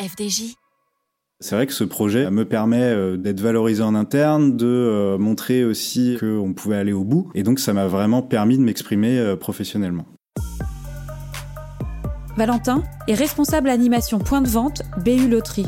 FDJ. C'est vrai que ce projet me permet euh, d'être valorisé en interne, de euh, montrer aussi qu'on pouvait aller au bout, et donc ça m'a vraiment permis de m'exprimer euh, professionnellement. Valentin est responsable animation point de vente BU Loterie.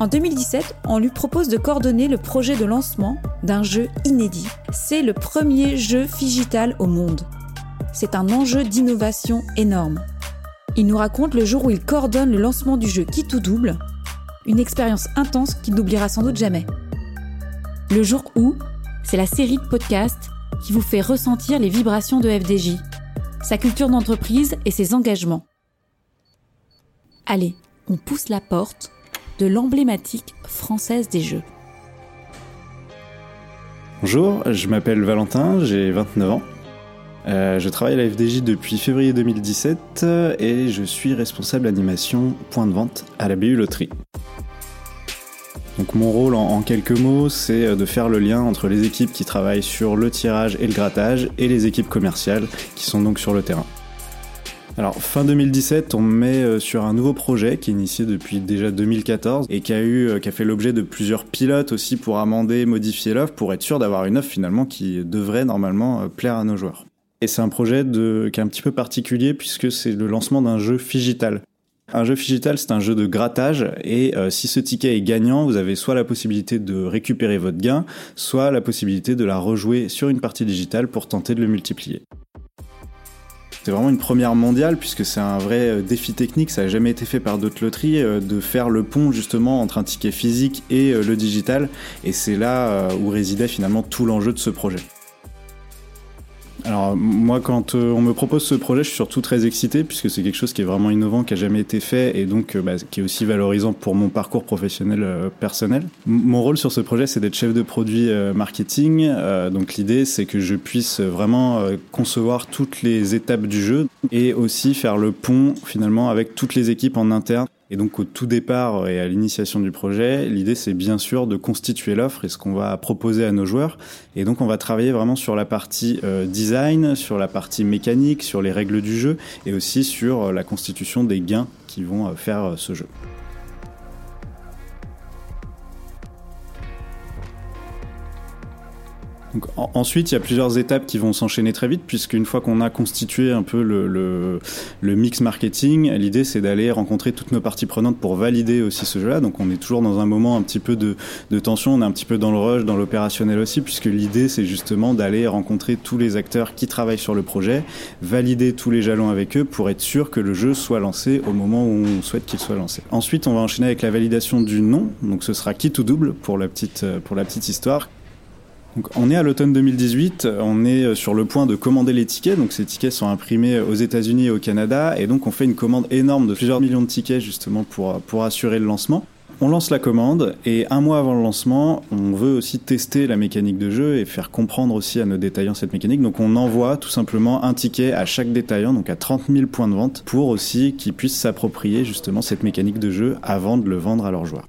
En 2017, on lui propose de coordonner le projet de lancement d'un jeu inédit. C'est le premier jeu digital au monde. C'est un enjeu d'innovation énorme. Il nous raconte le jour où il coordonne le lancement du jeu Qui tout double, une expérience intense qu'il n'oubliera sans doute jamais. Le jour où, c'est la série de podcasts qui vous fait ressentir les vibrations de FDJ, sa culture d'entreprise et ses engagements. Allez, on pousse la porte de l'emblématique française des jeux. Bonjour, je m'appelle Valentin, j'ai 29 ans. Euh, je travaille à la FDJ depuis février 2017 et je suis responsable animation point de vente à la BU Loterie. Donc mon rôle en, quelques mots, c'est de faire le lien entre les équipes qui travaillent sur le tirage et le grattage et les équipes commerciales qui sont donc sur le terrain. Alors fin 2017, on met euh, sur un nouveau projet qui est initié depuis déjà 2014 et qui a euh, qui a fait l'objet de plusieurs pilotes aussi pour amender, modifier l'offre pour être sûr d'avoir une offre finalement qui devrait normalement plaire à nos joueurs. Et c'est un projet qui est un petit peu particulier puisque c'est le lancement d'un jeu digital. Un jeu digital, c'est un jeu de grattage et euh, si ce ticket est gagnant, vous avez soit la possibilité de récupérer votre gain, soit la possibilité de la rejouer sur une partie digitale pour tenter de le multiplier. C'est vraiment une première mondiale puisque c'est un vrai euh, défi technique, ça n'a jamais été fait par d'autres loteries, euh, de faire le pont justement entre un ticket physique et le digital et c'est là où résidait finalement tout l'enjeu de ce projet. Alors moi quand euh, on me propose ce projet, je suis surtout très excité puisque c'est quelque chose qui est vraiment innovant, qui a jamais été fait et donc euh, bah, qui est aussi valorisant pour mon parcours professionnel euh, personnel. mon rôle sur ce projet, c'est d'être chef de produit marketing. donc l'idée, c'est que je puisse vraiment concevoir toutes les étapes du jeu et aussi faire le pont finalement avec toutes les équipes en interne et donc au tout départ et à l'initiation du projet, l'idée c'est bien sûr de constituer l'offre et ce qu'on va proposer à nos joueurs. Et donc on va travailler vraiment sur la partie euh, design, sur la partie mécanique, sur les règles du jeu et aussi sur euh, la constitution des gains qui vont euh, faire ce jeu. Ensuite, il y a plusieurs étapes qui vont s'enchaîner très vite, puisqu'une fois qu'on a constitué un peu le, mix marketing, l'idée c'est d'aller rencontrer toutes nos parties prenantes pour valider aussi ce jeu-là. Donc on est toujours dans un moment un petit peu de, tension, on est un petit peu dans le rush, dans l'opérationnel aussi, puisque l'idée c'est justement d'aller rencontrer tous les acteurs qui travaillent sur le projet, valider tous les jalons avec eux pour être sûr que le jeu soit lancé au moment où on souhaite qu'il soit lancé. Ensuite, on va enchaîner avec la validation du nom, donc ce sera kit ou double pour la petite histoire on est à l'automne 2018, on est sur le point de commander les tickets, donc ces tickets sont imprimés aux États-Unis et au Canada, et donc on fait une commande énorme de plusieurs millions de tickets justement pour, pour assurer le lancement. On lance la commande et un mois avant le lancement, on veut aussi tester la mécanique de jeu et faire comprendre aussi à nos détaillants cette mécanique. Donc on envoie tout simplement un ticket à chaque détaillant, donc à 30 000 points de vente, pour aussi qu'ils puissent s'approprier justement cette mécanique de jeu avant de le vendre à leurs joueurs.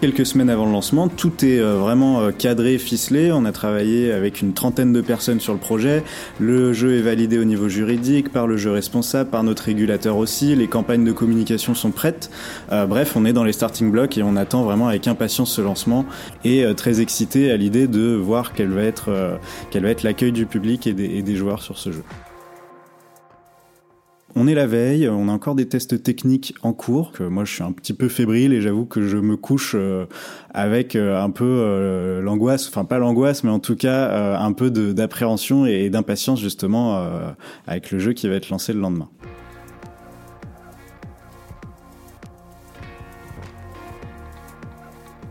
Quelques semaines avant le lancement, tout est euh, vraiment euh, cadré, ficelé. On a travaillé avec une trentaine de personnes sur le projet. Le jeu est validé au niveau juridique par le jeu responsable, par notre régulateur aussi. Les campagnes de communication sont prêtes. Euh, bref, on est dans les starting blocks et on attend vraiment avec impatience ce lancement et très excité à l'idée de voir quel va être, être l'accueil du public et des joueurs sur ce jeu. On est la veille, on a encore des tests techniques en cours. Que moi, je suis un petit peu fébrile et j'avoue que je me couche euh, avec euh, un peu euh, l'angoisse, enfin pas l'angoisse, mais en tout cas un peu d'appréhension et d'impatience justement avec le jeu qui va être lancé le lendemain.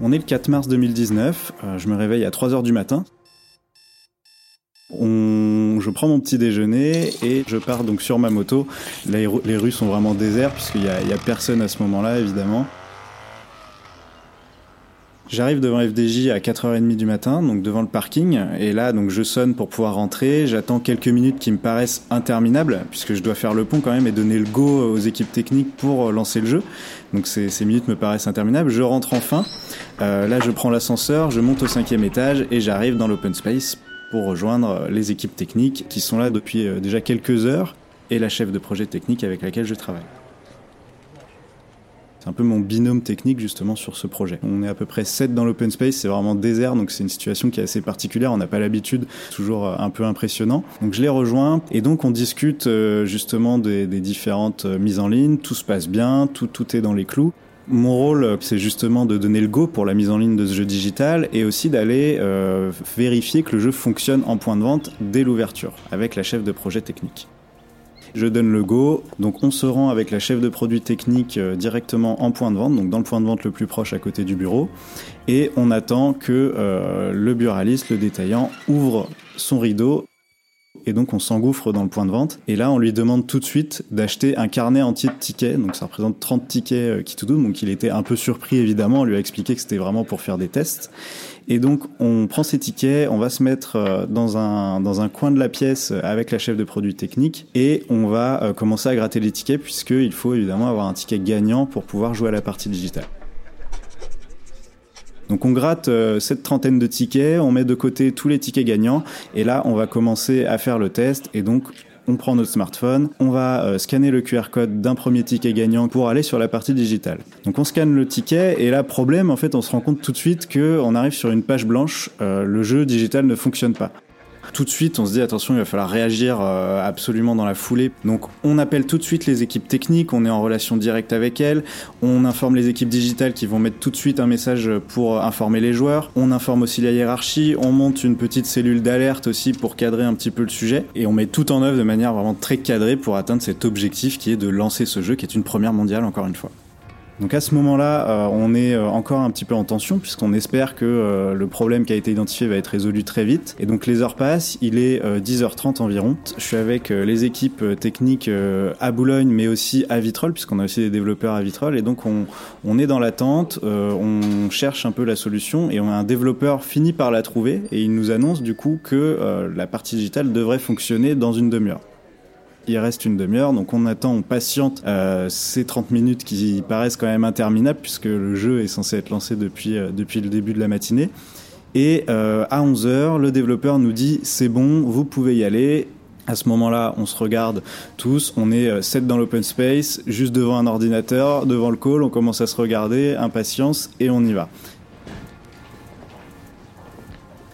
On est le 4 mars 2019, je me réveille à 3 heures du matin. Prends mon petit déjeuner et je pars donc sur ma moto. Les, rues sont vraiment désertes puisqu'il n'y a, personne à ce moment-là, évidemment. J'arrive devant FDJ à 4h30 du matin, donc devant le parking, et là donc je sonne pour pouvoir rentrer. J'attends quelques minutes qui me paraissent interminables, puisque je dois faire le pont quand même et donner le go aux équipes techniques pour lancer le jeu. Donc ces, ces minutes me paraissent interminables. Je rentre enfin. Euh, là je prends l'ascenseur, je monte au cinquième étage et j'arrive dans l'open space pour rejoindre les équipes techniques qui sont là depuis euh, déjà quelques heures. et la chef de projet technique avec laquelle je travaille. C'est un peu mon binôme technique justement sur ce projet. On est à peu près 7 dans l'open space, c'est vraiment désert, donc c'est une situation qui est assez particulière, on n'a pas l'habitude, toujours euh, un peu impressionnant. Donc je les rejoins et donc on discute euh, justement des, différentes euh, mises en ligne, tout se passe bien, tout, tout est dans les clous. Mon rôle, c'est justement de donner le go pour la mise en ligne de ce jeu digital et aussi d'aller vérifier que le jeu fonctionne en point de vente dès l'ouverture avec la chef de projet technique. Je donne le go, donc on se rend avec la chef de produit technique euh, directement en point de vente, donc dans le point de vente le plus proche à côté du bureau, et on attend que euh, le buraliste, le détaillant, ouvre son rideau et donc on s'engouffre dans le point de vente. Et là, on lui demande tout de suite d'acheter un carnet entier de tickets. Donc ça représente 30 tickets euh, qui tout double. Donc il était un peu surpris évidemment. On lui a expliqué que c'était vraiment pour faire des tests. Et donc, on prend ces tickets, on va se mettre euh, dans un, dans un coin de la pièce avec la chef de produit technique et on va euh, commencer à gratter les tickets puisqu'il faut évidemment avoir un ticket gagnant pour pouvoir jouer à la partie digitale. Donc on gratte euh, cette trentaine de tickets, on met de côté tous les tickets gagnants et là on va commencer à faire le test et donc on prend notre smartphone, on va euh, scanner le QR code d'un premier ticket gagnant pour aller sur la partie digitale. Donc on scanne le ticket et là problème en fait on se rend compte tout de suite que on arrive sur une page blanche, euh, le jeu digital ne fonctionne pas tout de suite, on se dit attention, il va falloir réagir euh, absolument dans la foulée. Donc on appelle tout de suite les équipes techniques, on est en relation directe avec elles, on informe les équipes digitales qui vont mettre tout de suite un message pour informer les joueurs, on informe aussi la hiérarchie, on monte une petite cellule d'alerte aussi pour cadrer un petit peu le sujet et on met tout en œuvre de manière vraiment très cadrée pour atteindre cet objectif qui est de lancer ce jeu qui est une première mondiale encore une fois. Donc à ce moment-là, euh, on est euh, encore un petit peu en tension puisqu'on espère que euh, le problème qui a été identifié va être résolu très vite. Et donc les heures passent, il est 10h30 environ. Je suis avec les équipes techniques à Boulogne mais aussi à Vitrolles puisqu'on a aussi des développeurs à Vitrolles. Et donc on, est dans l'attente, on cherche un peu la solution. Et un développeur fini par la trouver. Et il nous annonce du coup que la partie digitale devrait fonctionner dans une demi-heure il reste une demi-heure, donc on attend, on patiente euh, ces 30 minutes qui paraissent quand même interminables puisque le jeu est censé être lancé depuis, euh, le début de la matinée. Et euh, à 11h, le développeur nous dit c'est bon, vous pouvez y aller. À ce moment-là, on se regarde tous, on est 7 dans l'open space, juste devant un ordinateur, devant le call, on commence à se regarder, impatience, et on y va.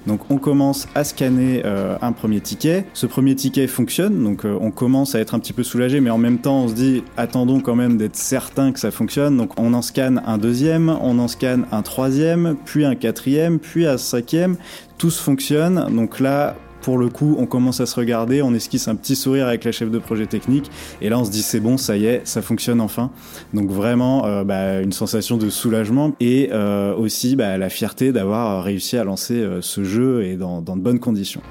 Donc on commence à scanner euh, un premier ticket. Ce premier ticket fonctionne, donc euh, on commence à être un petit peu soulagé, mais en même temps on se dit attendons quand même d'être certain que ça fonctionne. Donc on en scanne un deuxième, on en scanne un troisième, puis un quatrième, puis un cinquième. Tout fonctionne. Donc là pour le coup, on commence à se regarder, on esquisse un petit sourire avec la chef de projet technique, et là on se dit c'est bon, ça y est, ça fonctionne enfin. Donc vraiment euh, bah, une sensation de soulagement et euh, aussi bah, la fierté d'avoir réussi à lancer euh, ce jeu et dans, dans de bonnes conditions.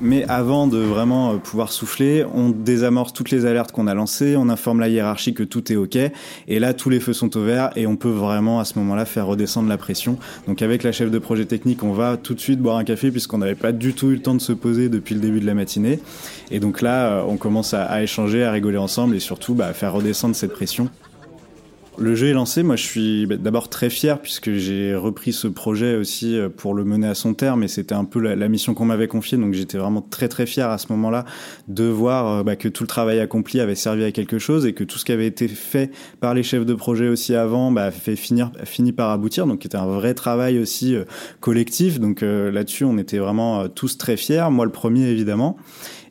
Mais avant de vraiment euh, pouvoir souffler, on désamorce toutes les alertes qu'on a lancées, on informe la hiérarchie que tout est OK, et là tous les feux sont ouverts et on peut vraiment à ce moment-là faire redescendre la pression. Donc avec la chef de projet technique, on va tout de suite boire un café puisqu'on n'avait pas du tout eu le temps de se poser depuis le début de la matinée. Et donc là, euh, on commence à, échanger, à rigoler ensemble et surtout bah, à faire redescendre cette pression. Le jeu est lancé. Moi, je suis bah, d'abord très fier puisque j'ai repris ce projet aussi euh, pour le mener à son terme et c'était un peu la, mission qu'on m'avait confiée. Donc, j'étais vraiment très très fier à ce moment-là de voir euh, bah, que tout le travail accompli avait servi à quelque chose et que tout ce qui avait été fait par les chefs de projet aussi avant bah, fait finir fini par aboutir. Donc, c'était un vrai travail aussi euh, collectif. Donc là-dessus, on était vraiment tous très fiers. Moi, le premier évidemment.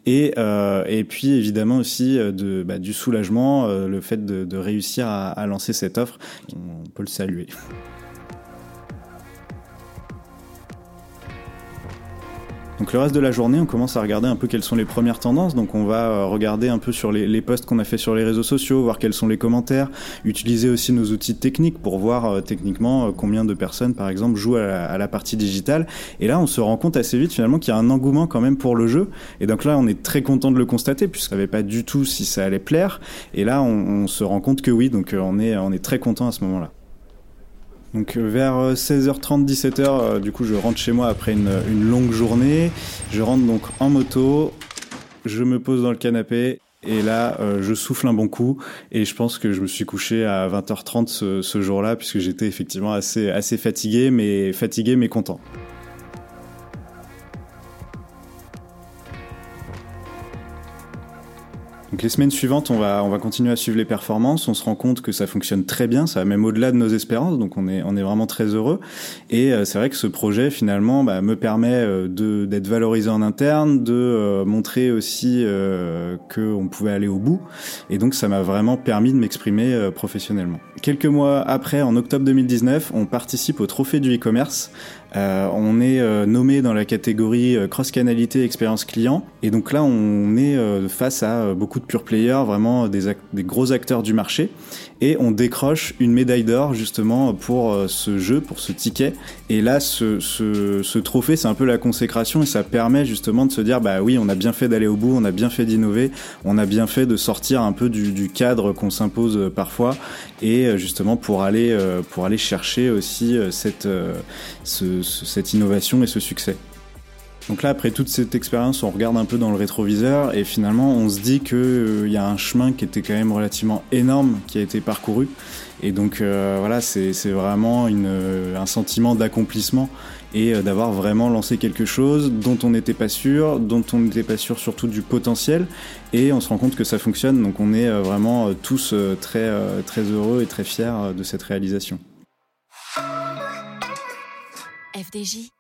Et, euh, et puis évidemment aussi euh, de, bah, du soulagement, euh, le fait de, de réussir à, à lancer cette offre, on peut le saluer. Donc le reste de la journée, on commence à regarder un peu quelles sont les premières tendances. Donc on va euh, regarder un peu sur les, posts qu'on a fait sur les réseaux sociaux, voir quels sont les commentaires, utiliser aussi nos outils techniques pour voir euh, techniquement euh, combien de personnes, par exemple, jouent à la, partie digitale. Et là, on se rend compte assez vite finalement qu'il y a un engouement quand même pour le jeu. Et donc là, on est très content de le constater puisqu'on savait pas du tout si ça allait plaire. Et là, on, se rend compte que oui. Donc on est on est très content à ce moment-là. Donc euh, vers 16h30, euh, 17h, euh, du coup je rentre chez moi après une, longue journée. Je rentre donc en moto, je me pose dans le canapé et là je souffle un bon coup et je pense que je me suis couché à 20h30 ce, jour-là puisque j'étais effectivement assez, assez fatigué mais fatigué mais content. Donc les semaines suivantes, on va, on va continuer à suivre les performances. On se rend compte que ça fonctionne très bien, ça va même au-delà de nos espérances. Donc on est, on est vraiment très heureux. Et euh, c'est vrai que ce projet finalement bah, me permet euh, de d'être valorisé en interne, de euh, montrer aussi euh, qu'on pouvait aller au bout. Et donc ça m'a vraiment permis de m'exprimer professionnellement. Quelques mois après, en octobre 2019, on participe au Trophée du e-commerce euh, on est euh, nommé dans la catégorie euh, cross-canalité expérience client. Et donc là, on est face à beaucoup de pure players, vraiment des, gros acteurs du marché. Et on décroche une médaille d'or justement pour ce jeu, pour ce ticket. Et là, ce, trophée, c'est un peu la consécration et ça permet justement de se dire, bah oui, on a bien fait d'aller au bout, on a bien fait d'innover, on a bien fait de sortir un peu du, du cadre qu'on s'impose parfois. Et justement pour aller, pour aller chercher aussi cette, ce, cette innovation et ce succès. Donc là, après toute cette expérience, on regarde un peu dans le rétroviseur et finalement, on se dit qu'il euh, y a un chemin qui était quand même relativement énorme qui a été parcouru. Et donc euh, voilà, c'est vraiment euh, un sentiment d'accomplissement et d'avoir vraiment lancé quelque chose dont on n'était pas sûr, dont on n'était pas sûr surtout du potentiel. Et on se rend compte que ça fonctionne. Donc on est vraiment tous très, très heureux et très fiers de cette réalisation. FDJ